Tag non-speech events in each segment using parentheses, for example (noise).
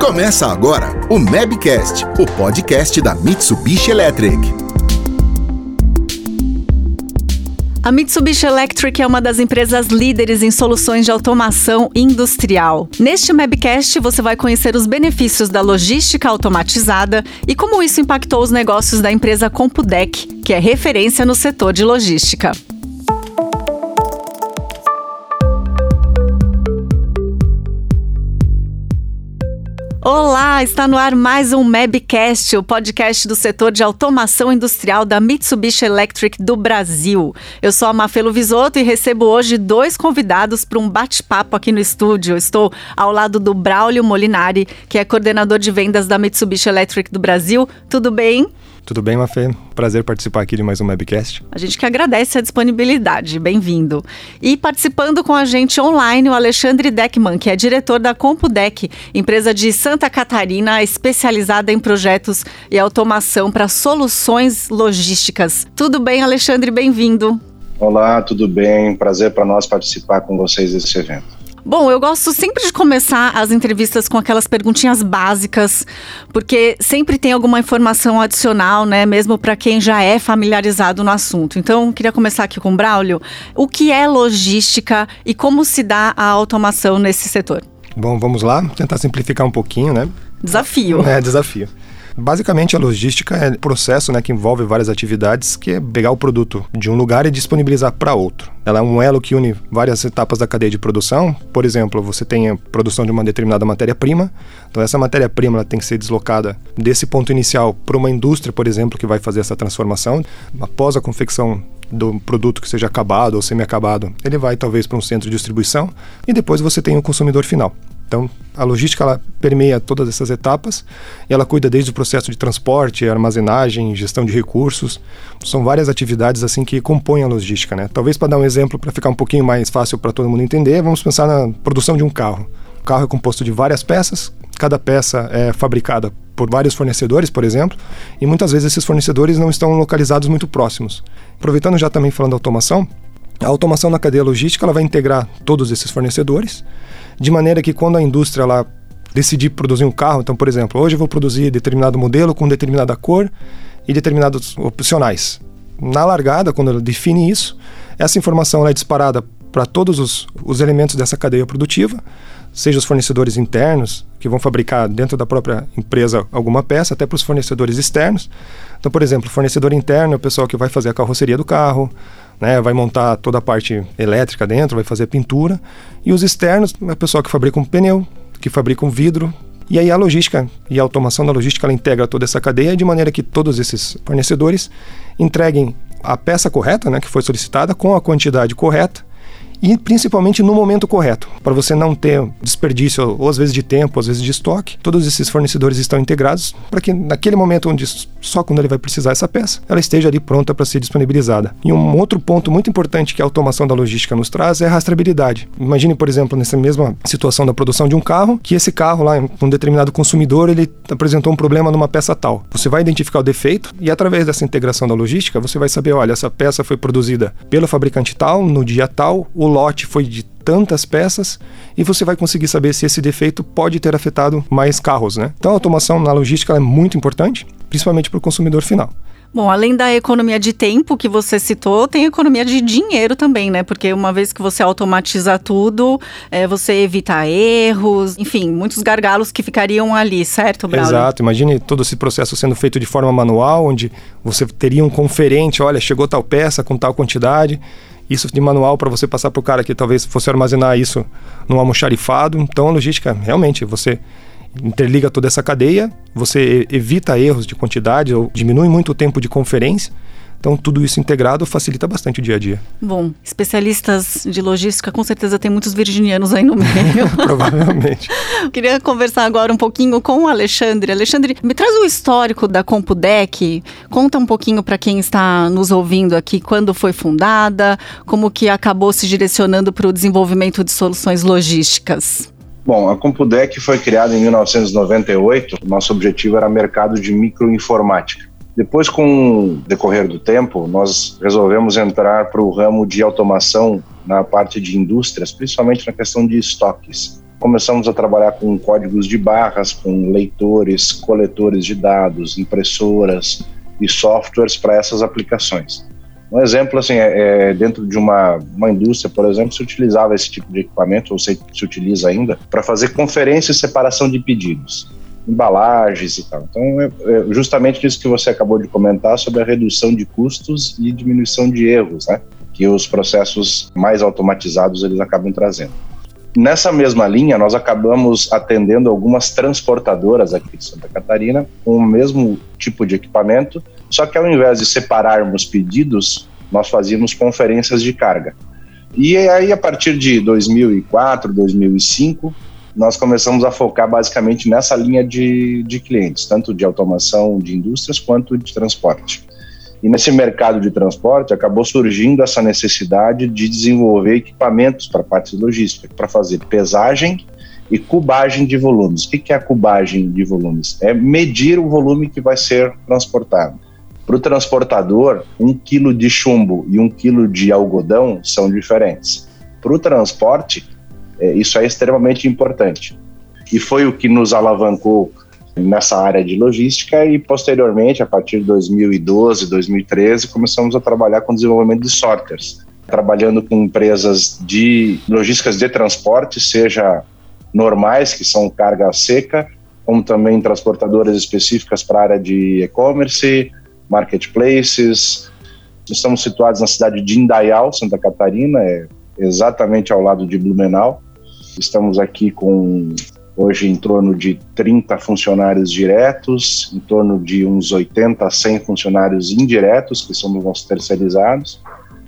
Começa agora o Mabcast, o podcast da Mitsubishi Electric. A Mitsubishi Electric é uma das empresas líderes em soluções de automação industrial. Neste Mabcast, você vai conhecer os benefícios da logística automatizada e como isso impactou os negócios da empresa Compudec, que é referência no setor de logística. Olá, está no ar mais um Mabcast, o podcast do setor de automação industrial da Mitsubishi Electric do Brasil. Eu sou a Mafelo Visoto e recebo hoje dois convidados para um bate-papo aqui no estúdio. estou ao lado do Braulio Molinari, que é coordenador de vendas da Mitsubishi Electric do Brasil. Tudo bem? Tudo bem, Mafê? Prazer participar aqui de mais um webcast. A gente que agradece a disponibilidade, bem-vindo. E participando com a gente online, o Alexandre Deckman, que é diretor da CompuDec, empresa de Santa Catarina especializada em projetos e automação para soluções logísticas. Tudo bem, Alexandre? Bem-vindo. Olá, tudo bem? Prazer para nós participar com vocês desse evento. Bom, eu gosto sempre de começar as entrevistas com aquelas perguntinhas básicas, porque sempre tem alguma informação adicional, né? Mesmo para quem já é familiarizado no assunto. Então, queria começar aqui com o Braulio. O que é logística e como se dá a automação nesse setor? Bom, vamos lá, tentar simplificar um pouquinho, né? Desafio. É, desafio. Basicamente, a logística é um processo né, que envolve várias atividades, que é pegar o produto de um lugar e disponibilizar para outro. Ela é um elo que une várias etapas da cadeia de produção. Por exemplo, você tem a produção de uma determinada matéria-prima. Então, essa matéria-prima tem que ser deslocada desse ponto inicial para uma indústria, por exemplo, que vai fazer essa transformação. Após a confecção do produto que seja acabado ou semi-acabado, ele vai talvez para um centro de distribuição e depois você tem o consumidor final. Então, a logística ela permeia todas essas etapas e ela cuida desde o processo de transporte, armazenagem, gestão de recursos. São várias atividades assim que compõem a logística, né? Talvez para dar um exemplo para ficar um pouquinho mais fácil para todo mundo entender, vamos pensar na produção de um carro. O carro é composto de várias peças, cada peça é fabricada por vários fornecedores, por exemplo, e muitas vezes esses fornecedores não estão localizados muito próximos. Aproveitando já também falando da automação, a automação na cadeia logística ela vai integrar todos esses fornecedores de maneira que quando a indústria lá decidir produzir um carro, então, por exemplo, hoje eu vou produzir determinado modelo com determinada cor e determinados opcionais. Na largada, quando ela define isso, essa informação é disparada para todos os, os elementos dessa cadeia produtiva, seja os fornecedores internos, que vão fabricar dentro da própria empresa alguma peça, até para os fornecedores externos. Então, por exemplo, fornecedor interno é o pessoal que vai fazer a carroceria do carro, né, vai montar toda a parte elétrica dentro, vai fazer pintura. E os externos é o pessoal que fabrica um pneu, que fabrica um vidro. E aí a logística e a automação da logística ela integra toda essa cadeia de maneira que todos esses fornecedores entreguem a peça correta, né, que foi solicitada, com a quantidade correta e principalmente no momento correto, para você não ter desperdício, ou às vezes de tempo, às vezes de estoque. Todos esses fornecedores estão integrados para que naquele momento onde só quando ele vai precisar essa peça, ela esteja ali pronta para ser disponibilizada. E um outro ponto muito importante que a automação da logística nos traz é a rastreabilidade. Imagine, por exemplo, nessa mesma situação da produção de um carro, que esse carro lá, um determinado consumidor, ele apresentou um problema numa peça tal. Você vai identificar o defeito e através dessa integração da logística, você vai saber, olha, essa peça foi produzida pelo fabricante tal, no dia tal, o lote foi de tantas peças e você vai conseguir saber se esse defeito pode ter afetado mais carros, né? Então a automação na logística é muito importante, principalmente para o consumidor final. Bom, além da economia de tempo que você citou, tem economia de dinheiro também, né? Porque uma vez que você automatiza tudo, é, você evita erros, enfim, muitos gargalos que ficariam ali, certo, Braulio? Exato. Imagine todo esse processo sendo feito de forma manual, onde você teria um conferente, olha, chegou tal peça com tal quantidade isso de manual para você passar para o cara que talvez fosse armazenar isso num almoxarifado. Então a logística, realmente, você interliga toda essa cadeia, você evita erros de quantidade ou diminui muito o tempo de conferência. Então, tudo isso integrado facilita bastante o dia a dia. Bom, especialistas de logística, com certeza tem muitos virginianos aí no meio. (laughs) Provavelmente. (laughs) Queria conversar agora um pouquinho com o Alexandre. Alexandre, me traz o histórico da Compudec. Conta um pouquinho para quem está nos ouvindo aqui quando foi fundada, como que acabou se direcionando para o desenvolvimento de soluções logísticas. Bom, a Compudec foi criada em 1998. Nosso objetivo era mercado de microinformática. Depois, com o decorrer do tempo, nós resolvemos entrar para o ramo de automação na parte de indústrias, principalmente na questão de estoques. começamos a trabalhar com códigos de barras, com leitores, coletores de dados, impressoras e softwares para essas aplicações. Um exemplo, assim, é, é, dentro de uma, uma indústria, por exemplo, se utilizava esse tipo de equipamento, ou se, se utiliza ainda, para fazer conferência e separação de pedidos, embalagens e tal. Então, é, justamente isso que você acabou de comentar sobre a redução de custos e diminuição de erros, né? Que os processos mais automatizados eles acabam trazendo. Nessa mesma linha, nós acabamos atendendo algumas transportadoras aqui de Santa Catarina com o mesmo tipo de equipamento, só que ao invés de separarmos pedidos, nós fazíamos conferências de carga. E aí, a partir de 2004, 2005, nós começamos a focar basicamente nessa linha de, de clientes, tanto de automação de indústrias quanto de transporte. E nesse mercado de transporte acabou surgindo essa necessidade de desenvolver equipamentos para a parte logística, para fazer pesagem e cubagem de volumes. O que é a cubagem de volumes? É medir o volume que vai ser transportado. Para o transportador, um quilo de chumbo e um quilo de algodão são diferentes. Para o transporte, é, isso é extremamente importante. E foi o que nos alavancou nessa área de logística e posteriormente, a partir de 2012, 2013, começamos a trabalhar com desenvolvimento de sorters, trabalhando com empresas de logísticas de transporte, seja normais, que são carga seca, como também transportadoras específicas para a área de e-commerce, marketplaces. Estamos situados na cidade de Indaial, Santa Catarina, é exatamente ao lado de Blumenau. Estamos aqui com hoje em torno de 30 funcionários diretos, em torno de uns 80 a 100 funcionários indiretos, que são nossos terceirizados,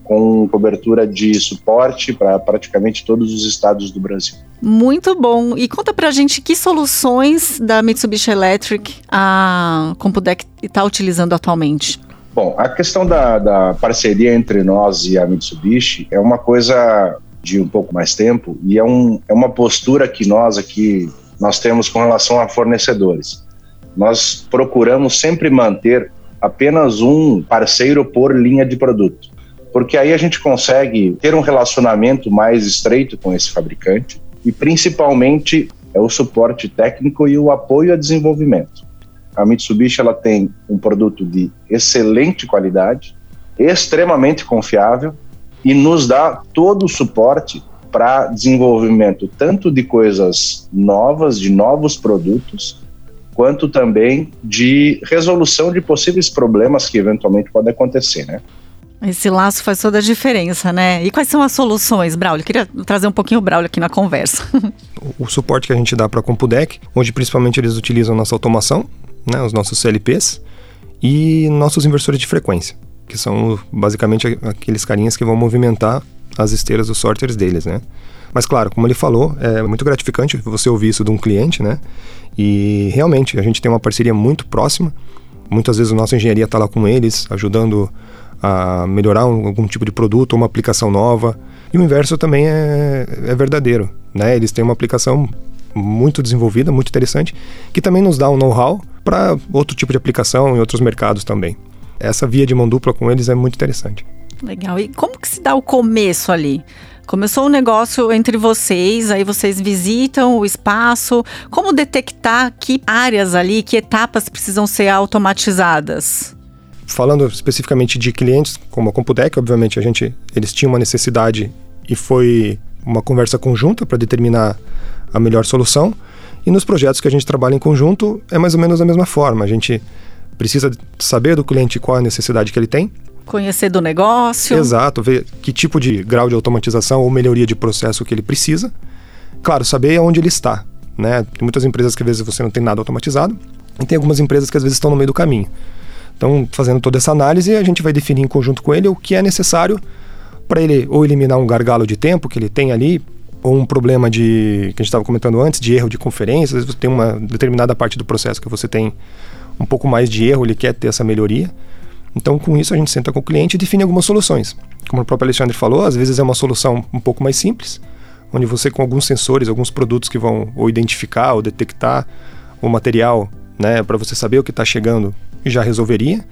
com cobertura de suporte para praticamente todos os estados do Brasil. Muito bom. E conta para a gente que soluções da Mitsubishi Electric a Compudec está utilizando atualmente. Bom, a questão da, da parceria entre nós e a Mitsubishi é uma coisa de um pouco mais tempo e é, um, é uma postura que nós aqui nós temos com relação a fornecedores. Nós procuramos sempre manter apenas um parceiro por linha de produto, porque aí a gente consegue ter um relacionamento mais estreito com esse fabricante e principalmente é o suporte técnico e o apoio a desenvolvimento. A Mitsubishi ela tem um produto de excelente qualidade, extremamente confiável e nos dá todo o suporte para desenvolvimento tanto de coisas novas, de novos produtos, quanto também de resolução de possíveis problemas que eventualmente podem acontecer, né? Esse laço faz toda a diferença, né? E quais são as soluções, Braulio? Queria trazer um pouquinho o Braulio aqui na conversa. (laughs) o suporte que a gente dá para a Compudec, onde principalmente eles utilizam nossa automação, né, os nossos CLPs e nossos inversores de frequência que são basicamente aqueles carinhas que vão movimentar as esteiras dos sorters deles, né? Mas claro, como ele falou, é muito gratificante você ouvir isso de um cliente, né? E realmente a gente tem uma parceria muito próxima. Muitas vezes a nossa engenharia está lá com eles, ajudando a melhorar um, algum tipo de produto uma aplicação nova. E o inverso também é, é verdadeiro, né? Eles têm uma aplicação muito desenvolvida, muito interessante, que também nos dá um know-how para outro tipo de aplicação em outros mercados também essa via de mão dupla com eles é muito interessante. Legal. E como que se dá o começo ali? Começou um negócio entre vocês, aí vocês visitam o espaço. Como detectar que áreas ali, que etapas precisam ser automatizadas? Falando especificamente de clientes, como a Computec, obviamente a gente, eles tinham uma necessidade e foi uma conversa conjunta para determinar a melhor solução. E nos projetos que a gente trabalha em conjunto é mais ou menos da mesma forma. A gente precisa saber do cliente qual é a necessidade que ele tem. Conhecer do negócio. Exato, ver que tipo de grau de automatização ou melhoria de processo que ele precisa. Claro, saber onde ele está. Né? Tem muitas empresas que às vezes você não tem nada automatizado e tem algumas empresas que às vezes estão no meio do caminho. Então, fazendo toda essa análise, a gente vai definir em conjunto com ele o que é necessário para ele ou eliminar um gargalo de tempo que ele tem ali, ou um problema de que a gente estava comentando antes, de erro de conferência, às vezes você tem uma determinada parte do processo que você tem um pouco mais de erro, ele quer ter essa melhoria. Então, com isso, a gente senta com o cliente e define algumas soluções. Como o próprio Alexandre falou, às vezes é uma solução um pouco mais simples, onde você, com alguns sensores, alguns produtos que vão ou identificar ou detectar o material, né, para você saber o que está chegando, já resolveria.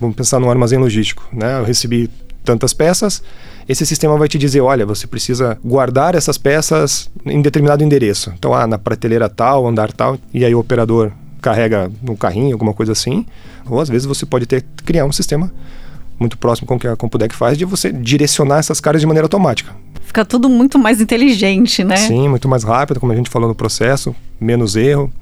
Vamos pensar no armazém logístico. Né? Eu recebi tantas peças, esse sistema vai te dizer, olha, você precisa guardar essas peças em determinado endereço. Então, ah, na prateleira tal, andar tal, e aí o operador carrega no carrinho, alguma coisa assim. Ou às vezes você pode ter criar um sistema muito próximo com o que a Compudec faz de você direcionar essas cargas de maneira automática. Fica tudo muito mais inteligente, né? Sim, muito mais rápido, como a gente falou no processo, menos erro,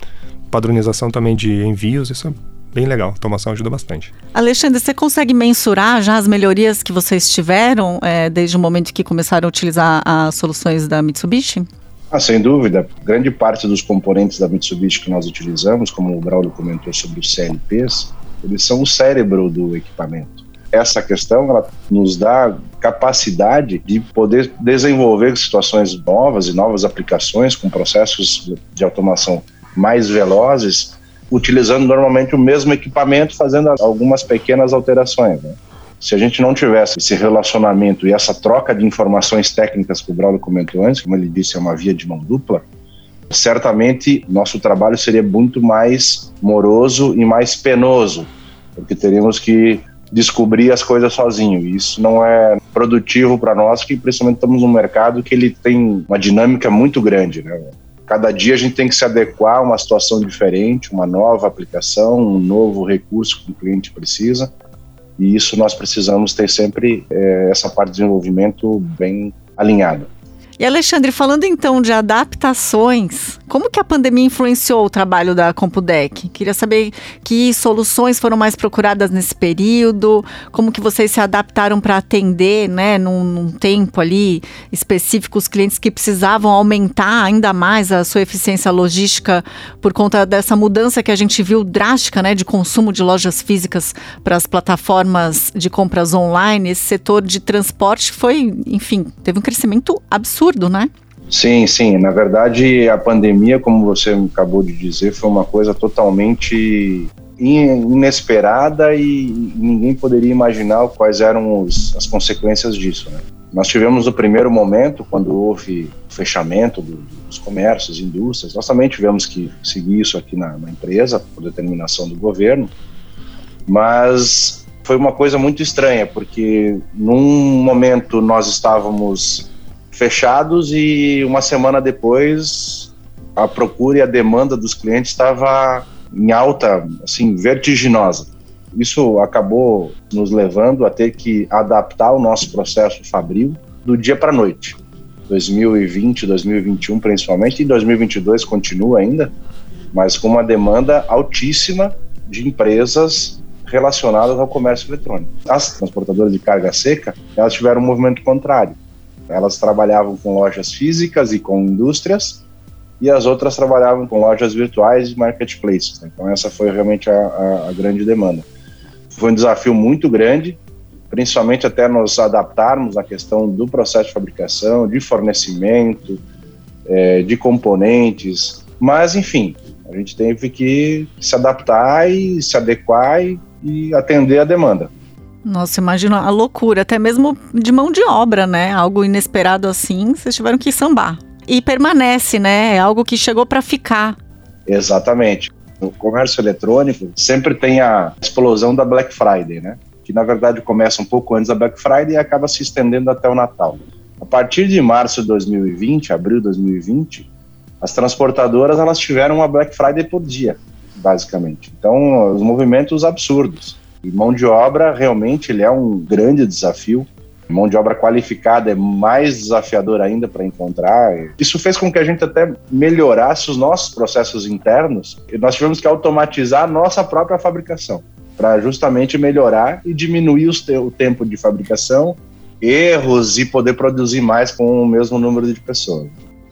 padronização também de envios, isso é bem legal. A automação ajuda bastante. Alexandre, você consegue mensurar já as melhorias que vocês tiveram é, desde o momento que começaram a utilizar as soluções da Mitsubishi? Ah, sem dúvida. Grande parte dos componentes da Mitsubishi que nós utilizamos, como o Braulio comentou sobre os CLPs, eles são o cérebro do equipamento. Essa questão ela nos dá capacidade de poder desenvolver situações novas e novas aplicações com processos de automação mais velozes utilizando normalmente o mesmo equipamento, fazendo algumas pequenas alterações. Né? Se a gente não tivesse esse relacionamento e essa troca de informações técnicas que o Braulio comentou antes, como ele disse, é uma via de mão dupla, certamente nosso trabalho seria muito mais moroso e mais penoso, porque teríamos que descobrir as coisas sozinho. E isso não é produtivo para nós, que principalmente estamos num mercado que ele tem uma dinâmica muito grande, né? Cada dia a gente tem que se adequar a uma situação diferente, uma nova aplicação, um novo recurso que o cliente precisa. E isso nós precisamos ter sempre é, essa parte de desenvolvimento bem alinhada. E Alexandre, falando então de adaptações, como que a pandemia influenciou o trabalho da Compudec? Queria saber que soluções foram mais procuradas nesse período, como que vocês se adaptaram para atender, né, num, num, tempo ali específico os clientes que precisavam aumentar ainda mais a sua eficiência logística por conta dessa mudança que a gente viu drástica, né, de consumo de lojas físicas para as plataformas de compras online. Esse setor de transporte foi, enfim, teve um crescimento absurdo absurdo, né? Sim, sim. Na verdade, a pandemia, como você acabou de dizer, foi uma coisa totalmente inesperada e ninguém poderia imaginar quais eram os, as consequências disso. Né? Nós tivemos o primeiro momento, quando houve o fechamento do, dos comércios, indústrias, nós também tivemos que seguir isso aqui na, na empresa, por determinação do governo, mas foi uma coisa muito estranha, porque num momento nós estávamos fechados e uma semana depois a procura e a demanda dos clientes estava em alta, assim, vertiginosa. Isso acabou nos levando a ter que adaptar o nosso processo fabril do dia para a noite. 2020, 2021 principalmente, e 2022 continua ainda, mas com uma demanda altíssima de empresas relacionadas ao comércio eletrônico. As transportadoras de carga seca, elas tiveram um movimento contrário. Elas trabalhavam com lojas físicas e com indústrias, e as outras trabalhavam com lojas virtuais e marketplaces. Né? Então, essa foi realmente a, a, a grande demanda. Foi um desafio muito grande, principalmente até nos adaptarmos à questão do processo de fabricação, de fornecimento, é, de componentes, mas enfim, a gente teve que se adaptar e se adequar e, e atender a demanda. Nossa, imagina a loucura, até mesmo de mão de obra, né? Algo inesperado assim, vocês tiveram que sambar. E permanece, né? É algo que chegou para ficar. Exatamente. O comércio eletrônico sempre tem a explosão da Black Friday, né? Que na verdade começa um pouco antes da Black Friday e acaba se estendendo até o Natal. A partir de março de 2020, abril de 2020, as transportadoras elas tiveram uma Black Friday por dia, basicamente. Então, os movimentos absurdos. E mão de obra realmente ele é um grande desafio. Mão de obra qualificada é mais desafiador ainda para encontrar. Isso fez com que a gente até melhorasse os nossos processos internos. E nós tivemos que automatizar a nossa própria fabricação para justamente melhorar e diminuir o tempo de fabricação, erros e poder produzir mais com o mesmo número de pessoas.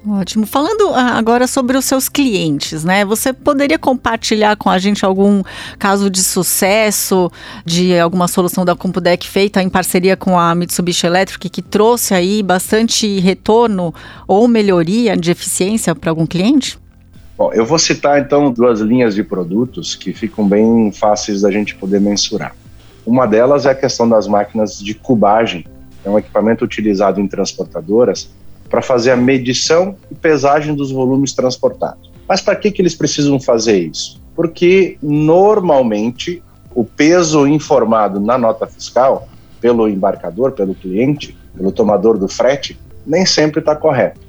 Ótimo. Falando ah, agora sobre os seus clientes, né? Você poderia compartilhar com a gente algum caso de sucesso de alguma solução da Compudec feita em parceria com a Mitsubishi Electric que trouxe aí bastante retorno ou melhoria de eficiência para algum cliente? Bom, eu vou citar então duas linhas de produtos que ficam bem fáceis da gente poder mensurar. Uma delas é a questão das máquinas de cubagem. É um equipamento utilizado em transportadoras para fazer a medição e pesagem dos volumes transportados. Mas para que, que eles precisam fazer isso? Porque normalmente o peso informado na nota fiscal pelo embarcador, pelo cliente, pelo tomador do frete, nem sempre está correto.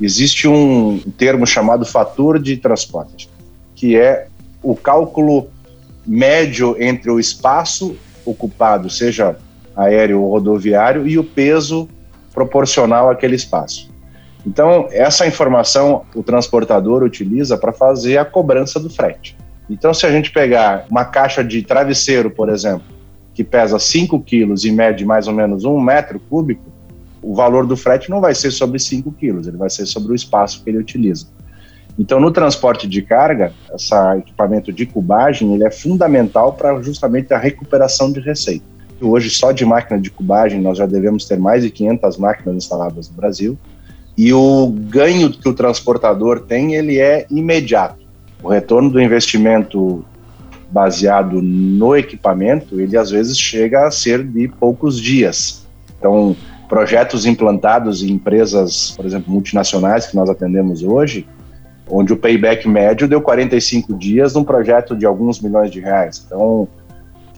Existe um termo chamado fator de transporte, que é o cálculo médio entre o espaço ocupado, seja aéreo ou rodoviário, e o peso proporcional àquele espaço. Então, essa informação o transportador utiliza para fazer a cobrança do frete. Então, se a gente pegar uma caixa de travesseiro, por exemplo, que pesa 5 quilos e mede mais ou menos um metro cúbico, o valor do frete não vai ser sobre 5 quilos, ele vai ser sobre o espaço que ele utiliza. Então, no transporte de carga, esse equipamento de cubagem ele é fundamental para justamente a recuperação de receita. Hoje, só de máquina de cubagem, nós já devemos ter mais de 500 máquinas instaladas no Brasil. E o ganho que o transportador tem, ele é imediato. O retorno do investimento baseado no equipamento, ele às vezes chega a ser de poucos dias. Então, projetos implantados em empresas, por exemplo, multinacionais que nós atendemos hoje, onde o payback médio deu 45 dias num projeto de alguns milhões de reais. Então,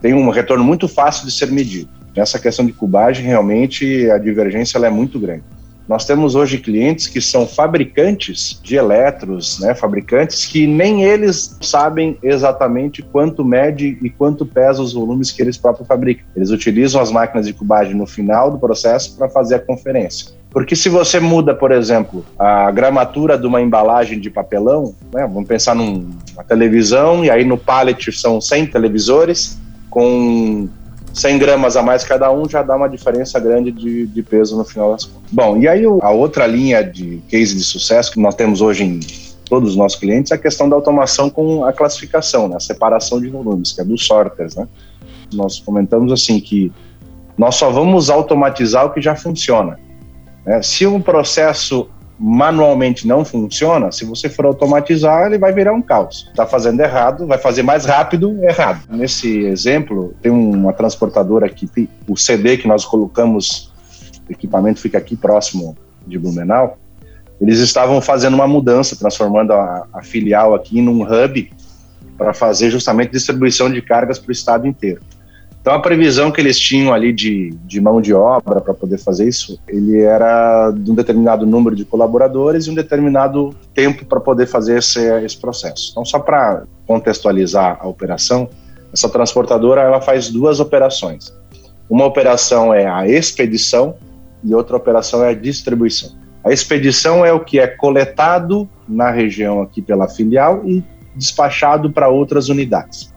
tem um retorno muito fácil de ser medido. Nessa questão de cubagem, realmente a divergência é muito grande. Nós temos hoje clientes que são fabricantes de eletros, né, fabricantes que nem eles sabem exatamente quanto mede e quanto pesa os volumes que eles próprios fabricam. Eles utilizam as máquinas de cubagem no final do processo para fazer a conferência. Porque se você muda, por exemplo, a gramatura de uma embalagem de papelão, né, vamos pensar numa televisão e aí no pallet são 100 televisores com 100 gramas a mais cada um já dá uma diferença grande de, de peso no final das contas. Bom, e aí a outra linha de case de sucesso que nós temos hoje em todos os nossos clientes é a questão da automação com a classificação, né, a separação de volumes, que é dos sorters. Né? Nós comentamos assim que nós só vamos automatizar o que já funciona. Né? Se um processo manualmente não funciona, se você for automatizar, ele vai virar um caos. Está fazendo errado, vai fazer mais rápido, errado. Nesse exemplo, tem uma transportadora aqui, o CD que nós colocamos, o equipamento fica aqui próximo de Blumenau, eles estavam fazendo uma mudança, transformando a, a filial aqui num hub para fazer justamente distribuição de cargas para o estado inteiro. Então a previsão que eles tinham ali de, de mão de obra para poder fazer isso, ele era de um determinado número de colaboradores e um determinado tempo para poder fazer esse, esse processo. Então só para contextualizar a operação, essa transportadora ela faz duas operações. Uma operação é a expedição e outra operação é a distribuição. A expedição é o que é coletado na região aqui pela filial e despachado para outras unidades.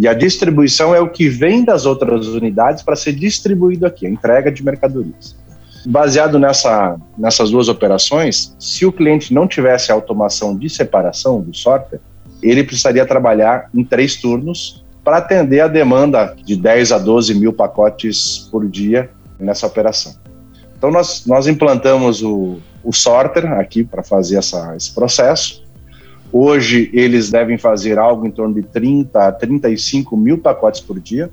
E a distribuição é o que vem das outras unidades para ser distribuído aqui, a entrega de mercadorias. Baseado nessa, nessas duas operações, se o cliente não tivesse a automação de separação do sorter, ele precisaria trabalhar em três turnos para atender a demanda de 10 a 12 mil pacotes por dia nessa operação. Então, nós, nós implantamos o, o sorter aqui para fazer essa, esse processo Hoje eles devem fazer algo em torno de 30 a 35 mil pacotes por dia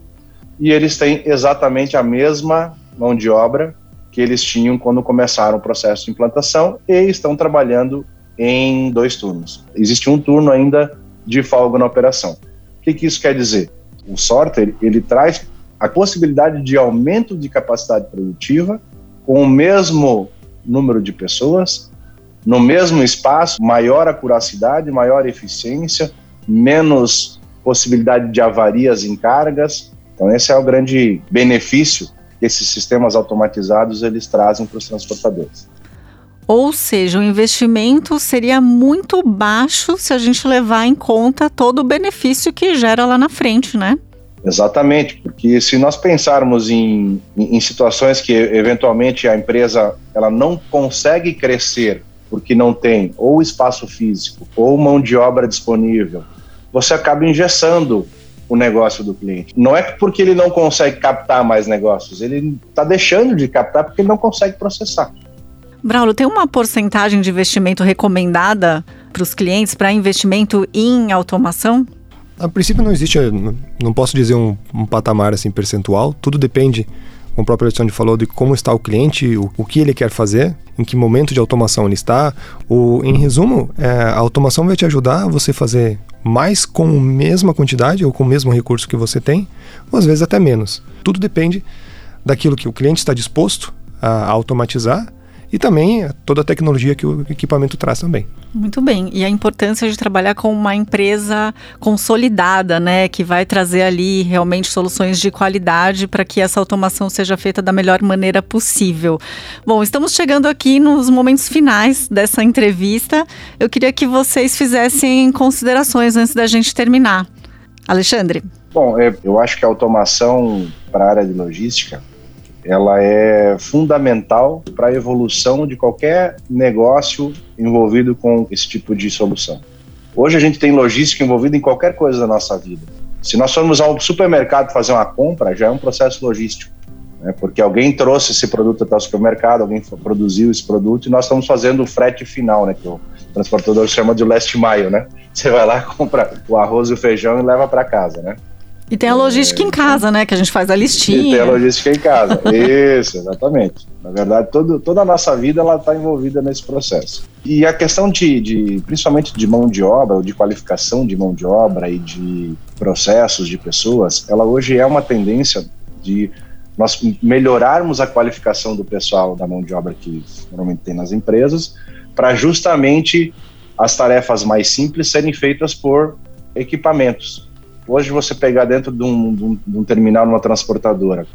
e eles têm exatamente a mesma mão de obra que eles tinham quando começaram o processo de implantação e estão trabalhando em dois turnos. Existe um turno ainda de folga na operação. O que, que isso quer dizer? O sorter ele traz a possibilidade de aumento de capacidade produtiva com o mesmo número de pessoas no mesmo espaço, maior acuracidade, maior eficiência, menos possibilidade de avarias em cargas. Então esse é o grande benefício que esses sistemas automatizados eles trazem para os transportadores. Ou seja, o investimento seria muito baixo se a gente levar em conta todo o benefício que gera lá na frente, né? Exatamente, porque se nós pensarmos em, em, situações que eventualmente a empresa ela não consegue crescer porque não tem ou espaço físico ou mão de obra disponível, você acaba engessando o negócio do cliente. Não é porque ele não consegue captar mais negócios, ele está deixando de captar porque ele não consegue processar. Braulio, tem uma porcentagem de investimento recomendada para os clientes para investimento em automação? A princípio não existe, não posso dizer um, um patamar assim percentual, tudo depende como o próprio Alexandre falou, de como está o cliente, o, o, que ele quer fazer, em que momento de automação ele está. O, em resumo, é, a automação vai te ajudar a você fazer mais com a mesma quantidade ou com o mesmo recurso que você tem, ou às vezes até menos. Tudo depende daquilo que o cliente está disposto a automatizar e também toda a tecnologia que o equipamento traz também. Muito bem. E a importância de trabalhar com uma empresa consolidada, né, que vai trazer ali realmente soluções de qualidade para que essa automação seja feita da melhor maneira possível. Bom, estamos chegando aqui nos momentos finais dessa entrevista. Eu queria que vocês fizessem considerações antes da gente terminar. Alexandre. Bom, é, eu acho que a automação para a área de logística ela é fundamental para a evolução de qualquer negócio envolvido com esse tipo de solução. Hoje a gente tem logística envolvida em qualquer coisa da nossa vida. Se nós formos ao supermercado fazer uma compra, já é um processo logístico, né? porque alguém trouxe esse produto até o supermercado, alguém produziu esse produto e nós estamos fazendo o frete final, né? que o transportador chama de last mile, né? Você vai lá, (laughs) compra o arroz e o feijão e leva para casa, né? E tem a logística é, em casa, né? Que a gente faz a listinha. E tem a logística em casa. Isso, exatamente. Na verdade, todo, toda a nossa vida ela está envolvida nesse processo. E a questão de, de, principalmente de mão de obra, ou de qualificação de mão de obra e de processos de pessoas, ela hoje é uma tendência de nós melhorarmos a qualificação do pessoal da mão de obra que normalmente tem nas empresas, para justamente as tarefas mais simples serem feitas por equipamentos Hoje você pegar dentro de um, de um, de um terminal numa transportadora,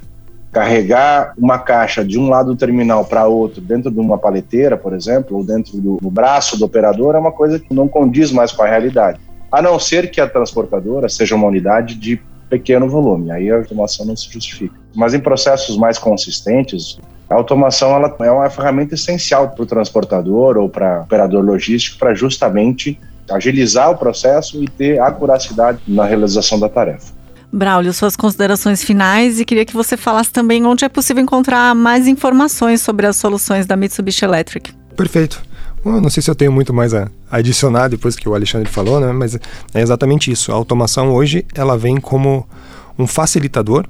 carregar uma caixa de um lado do terminal para outro, dentro de uma paleteira, por exemplo, ou dentro do, do, braço do operador, é uma coisa que não condiz mais com a realidade. A não ser que a transportadora seja uma unidade de pequeno volume, aí a automação não se justifica. Mas em processos mais consistentes, a automação ela é uma ferramenta essencial para o transportador ou para o operador logístico para justamente agilizar o processo e ter acuracidade na realização da tarefa. Braulio, suas considerações finais e queria que você falasse também onde é possível encontrar mais informações sobre as soluções da Mitsubishi Electric. Perfeito. Bom, não sei se eu tenho muito mais a adicionar depois que o Alexandre falou, né? mas é exatamente isso. A automação hoje ela vem como um facilitador,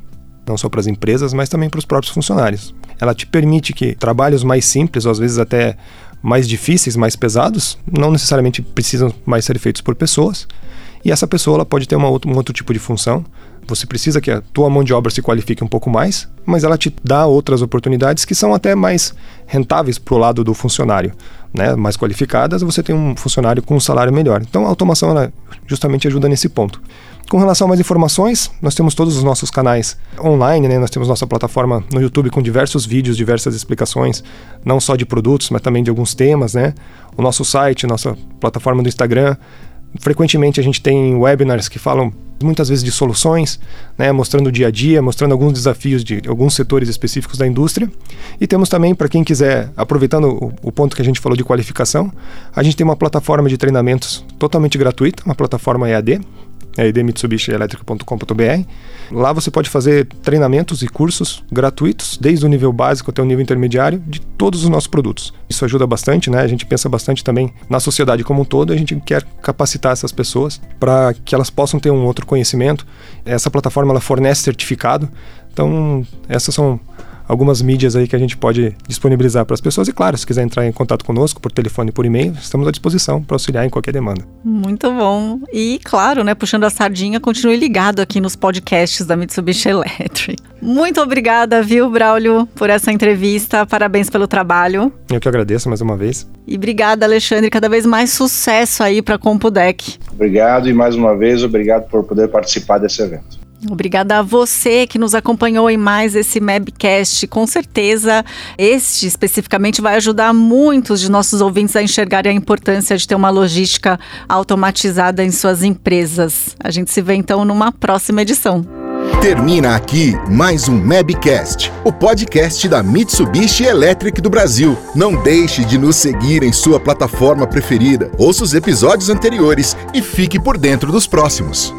não só para as empresas, mas também para os próprios funcionários. Ela te permite que trabalhos mais simples, ou às vezes até mais difíceis, mais pesados, não necessariamente precisam mais ser feitos por pessoas. E essa pessoa ela pode ter uma outro, um outro tipo de função. Você precisa que a tua mão de obra se qualifique um pouco mais, mas ela te dá outras oportunidades que são até mais rentáveis para o lado do funcionário. Né? Mais qualificadas, você tem um funcionário com um salário melhor. Então a automação ela justamente ajuda nesse ponto. Com relação a mais informações, nós temos todos os nossos canais online, né? Nós temos nossa plataforma no YouTube com diversos vídeos, diversas explicações, não só de produtos, mas também de alguns temas, né? O nosso site, nossa plataforma do Instagram. Frequentemente a gente tem webinars que falam muitas vezes de soluções, né, mostrando o dia a dia, mostrando alguns desafios de alguns setores específicos da indústria. E temos também, para quem quiser, aproveitando o, o, ponto que a gente falou de qualificação, a gente tem uma plataforma de treinamentos totalmente gratuita, uma plataforma EAD, é idmitsubishielectric.com.br. Lá você pode fazer treinamentos e cursos gratuitos, desde o nível básico até o nível intermediário, de todos os nossos produtos. Isso ajuda bastante, né? A gente pensa bastante também na sociedade como um todo, a gente quer capacitar essas pessoas para que elas possam ter um outro conhecimento. Essa plataforma ela fornece certificado, então essas são algumas mídias aí que a gente pode disponibilizar para as pessoas. E claro, se quiser entrar em contato conosco por telefone e por e-mail, estamos à disposição para auxiliar em qualquer demanda. Muito bom. E claro, né, puxando a sardinha, continue ligado aqui nos podcasts da Mitsubishi Electric. Muito obrigada, viu, Braulio, por essa entrevista. Parabéns pelo trabalho. Eu que agradeço mais uma vez. E obrigada, Alexandre. Cada vez mais sucesso aí para a Compudec. Obrigado e mais uma vez, obrigado por poder participar desse evento. Obrigada a você que nos acompanhou em mais esse Mabcast. Com certeza, este especificamente vai ajudar muitos de nossos ouvintes a enxergarem a importância de ter uma logística automatizada em suas empresas. A gente se vê então numa próxima edição. Termina aqui mais um Mabcast, o podcast da Mitsubishi Electric do Brasil. Não deixe de nos seguir em sua plataforma preferida. Ouça os episódios anteriores e fique por dentro dos próximos.